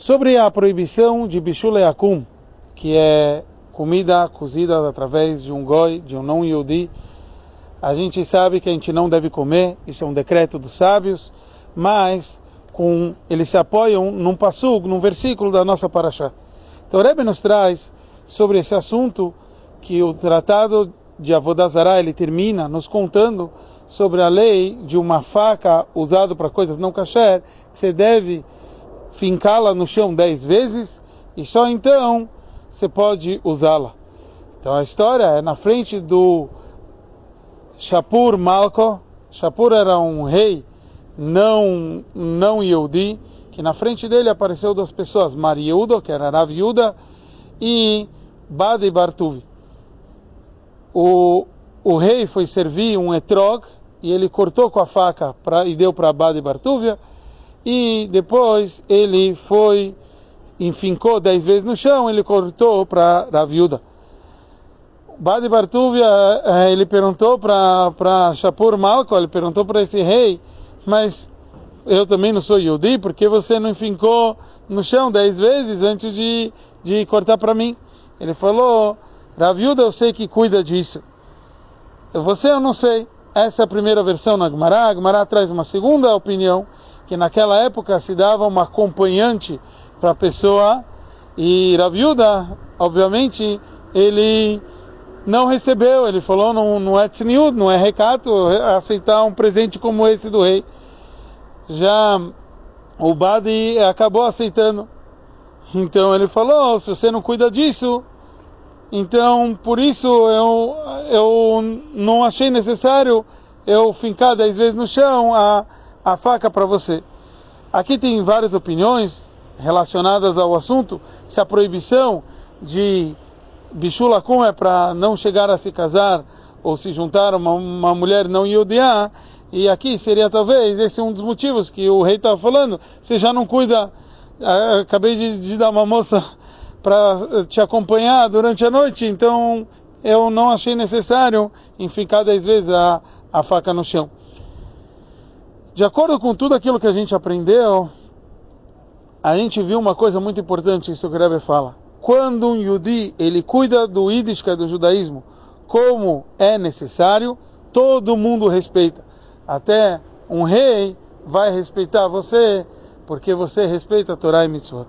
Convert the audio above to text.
Sobre a proibição de bichule akum, que é comida cozida através de um goi, de um não yodi, a gente sabe que a gente não deve comer, isso é um decreto dos sábios, mas com, eles se apoiam num passug, num versículo da nossa paraxá. Então Rebbe nos traz sobre esse assunto que o tratado de Avodazará ele termina nos contando sobre a lei de uma faca usada para coisas não kasher, que você deve fincá-la no chão dez vezes e só então você pode usá-la. Então a história é na frente do Shapur Malko. Shapur era um rei não não Yehudi, que na frente dele apareceu duas pessoas, Mariudo, que era Rav Yuda, e Badi Bartuvi. O, o rei foi servir um etrog e ele cortou com a faca pra, e deu para Badi Bartuvia e depois ele foi enfincou dez vezes no chão, ele cortou para a viúva. Badi Bartuvia, eh, ele perguntou para Shapur Malco, ele perguntou para esse rei, mas eu também não sou Yudi, por que você não enfincou no chão dez vezes antes de, de cortar para mim? Ele falou, Raviuda eu sei que cuida disso. Você eu não sei. Essa é a primeira versão na Gemara. A traz uma segunda opinião, que naquela época se dava uma acompanhante para a pessoa e Raviuda, obviamente, ele não recebeu, ele falou não, não é tzniud, não é recato aceitar um presente como esse do rei. Já o Badi acabou aceitando. Então ele falou, oh, se você não cuida disso, então, por isso eu, eu não achei necessário eu fincar dez vezes no chão a, a faca para você. Aqui tem várias opiniões relacionadas ao assunto, se a proibição de bichulacum é para não chegar a se casar ou se juntar uma, uma mulher não yudiá, e aqui seria talvez esse um dos motivos que o rei estava falando, você já não cuida, ah, acabei de, de dar uma moça para te acompanhar durante a noite, então eu não achei necessário enficar dez vezes a, a faca no chão. De acordo com tudo aquilo que a gente aprendeu, a gente viu uma coisa muito importante, isso que o Rebbe fala. Quando um Yudi, ele cuida do Yiddish, do judaísmo, como é necessário, todo mundo respeita. Até um rei vai respeitar você, porque você respeita a Torá e Mitzvot.